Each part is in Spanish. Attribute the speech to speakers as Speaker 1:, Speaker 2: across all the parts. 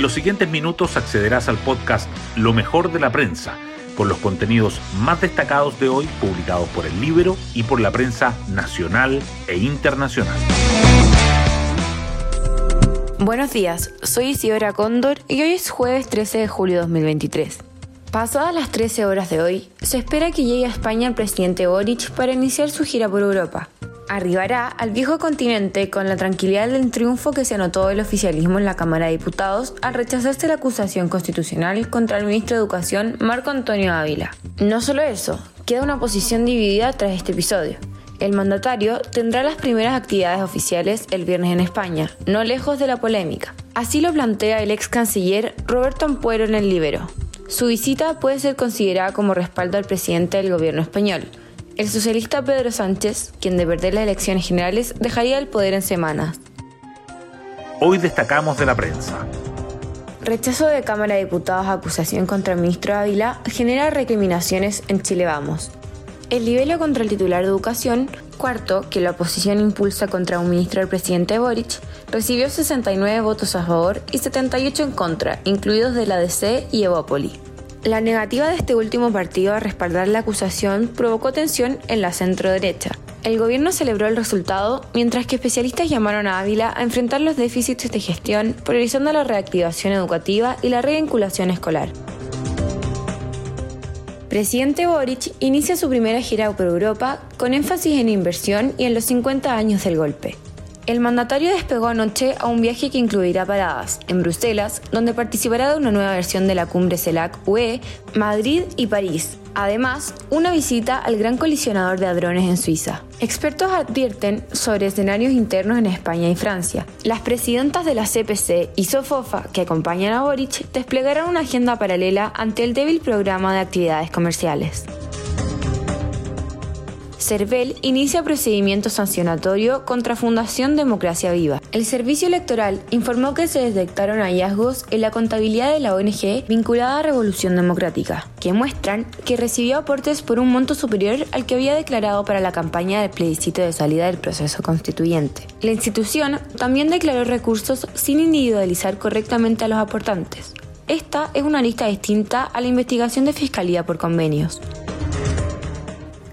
Speaker 1: En los siguientes minutos accederás al podcast Lo mejor de la prensa, con los contenidos más destacados de hoy publicados por el Libro y por la prensa nacional e internacional.
Speaker 2: Buenos días, soy Isidora Cóndor y hoy es jueves 13 de julio de 2023. Pasadas las 13 horas de hoy, se espera que llegue a España el presidente Boric para iniciar su gira por Europa. Arribará al viejo continente con la tranquilidad del triunfo que se anotó el oficialismo en la Cámara de Diputados al rechazarse la acusación constitucional contra el ministro de Educación Marco Antonio Ávila. No solo eso, queda una posición dividida tras este episodio. El mandatario tendrá las primeras actividades oficiales el viernes en España, no lejos de la polémica. Así lo plantea el ex canciller Roberto Ampuero en el Libero. Su visita puede ser considerada como respaldo al presidente del gobierno español. El socialista Pedro Sánchez, quien de perder las elecciones generales, dejaría el poder en semanas.
Speaker 1: Hoy destacamos de la prensa.
Speaker 2: Rechazo de Cámara de Diputados a acusación contra el ministro Ávila genera recriminaciones en Chile Vamos. El libelo contra el titular de Educación, cuarto, que la oposición impulsa contra un ministro del presidente Boric, recibió 69 votos a favor y 78 en contra, incluidos de la DC y Evópoli. La negativa de este último partido a respaldar la acusación provocó tensión en la centro-derecha. El gobierno celebró el resultado, mientras que especialistas llamaron a Ávila a enfrentar los déficits de gestión, priorizando la reactivación educativa y la revinculación escolar. Presidente Boric inicia su primera gira por Europa con énfasis en inversión y en los 50 años del golpe. El mandatario despegó anoche a un viaje que incluirá paradas en Bruselas, donde participará de una nueva versión de la cumbre CELAC-UE, Madrid y París, Además, una visita al gran colisionador de hadrones en Suiza. Expertos advierten sobre escenarios internos en España y Francia. Las presidentas de la CPC y Sofofa, que acompañan a Boric, desplegarán una agenda paralela ante el débil programa de actividades comerciales. CERVEL inicia procedimiento sancionatorio contra Fundación Democracia Viva. El Servicio Electoral informó que se detectaron hallazgos en la contabilidad de la ONG vinculada a Revolución Democrática, que muestran que recibió aportes por un monto superior al que había declarado para la campaña de plebiscito de salida del proceso constituyente. La institución también declaró recursos sin individualizar correctamente a los aportantes. Esta es una lista distinta a la investigación de Fiscalía por convenios.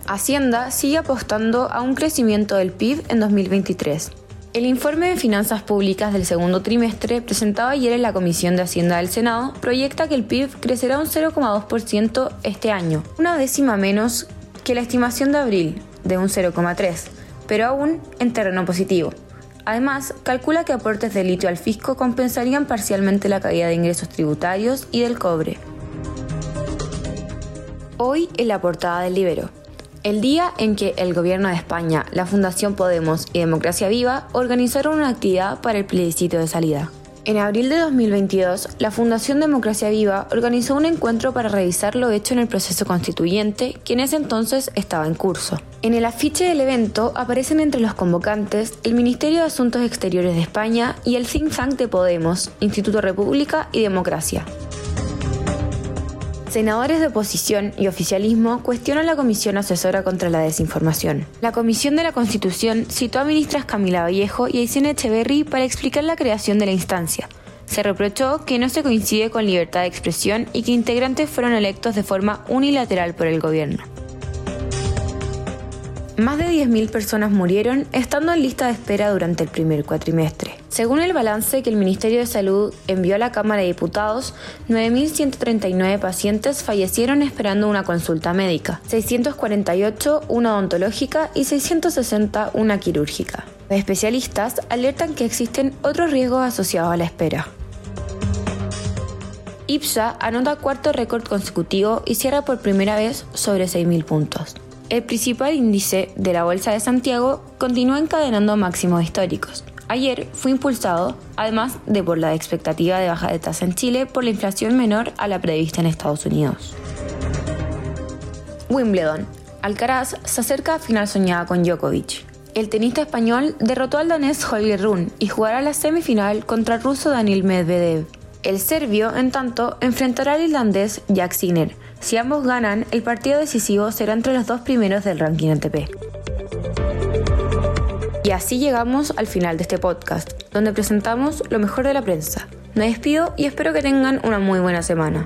Speaker 2: Hacienda sigue apostando a un crecimiento del PIB en 2023. El informe de finanzas públicas del segundo trimestre, presentado ayer en la Comisión de Hacienda del Senado, proyecta que el PIB crecerá un 0,2% este año, una décima menos que la estimación de abril, de un 0,3%, pero aún en terreno positivo. Además, calcula que aportes de litio al fisco compensarían parcialmente la caída de ingresos tributarios y del cobre. Hoy en la portada del Libero. El día en que el Gobierno de España, la Fundación Podemos y Democracia Viva organizaron una actividad para el plebiscito de salida. En abril de 2022, la Fundación Democracia Viva organizó un encuentro para revisar lo hecho en el proceso constituyente, que en ese entonces estaba en curso. En el afiche del evento aparecen entre los convocantes el Ministerio de Asuntos Exteriores de España y el think tank de Podemos, Instituto República y Democracia. Senadores de oposición y oficialismo cuestionan la Comisión Asesora contra la Desinformación. La Comisión de la Constitución citó a ministras Camila Vallejo y Aysén Echeverry para explicar la creación de la instancia. Se reprochó que no se coincide con libertad de expresión y que integrantes fueron electos de forma unilateral por el gobierno. Más de 10.000 personas murieron estando en lista de espera durante el primer cuatrimestre. Según el balance que el Ministerio de Salud envió a la Cámara de Diputados, 9.139 pacientes fallecieron esperando una consulta médica, 648 una odontológica y 660 una quirúrgica. Los especialistas alertan que existen otros riesgos asociados a la espera. IPSA anota cuarto récord consecutivo y cierra por primera vez sobre 6.000 puntos. El principal índice de la Bolsa de Santiago continúa encadenando máximos históricos. Ayer fue impulsado, además de por la expectativa de baja de tasa en Chile, por la inflación menor a la prevista en Estados Unidos. Wimbledon. Alcaraz se acerca a final soñada con Djokovic. El tenista español derrotó al danés Holger Rune y jugará la semifinal contra el ruso Daniel Medvedev. El serbio, en tanto, enfrentará al irlandés Jack Sinner, si ambos ganan, el partido decisivo será entre los dos primeros del ranking ATP así llegamos al final de este podcast, donde presentamos lo mejor de la prensa. Me despido y espero que tengan una muy buena semana.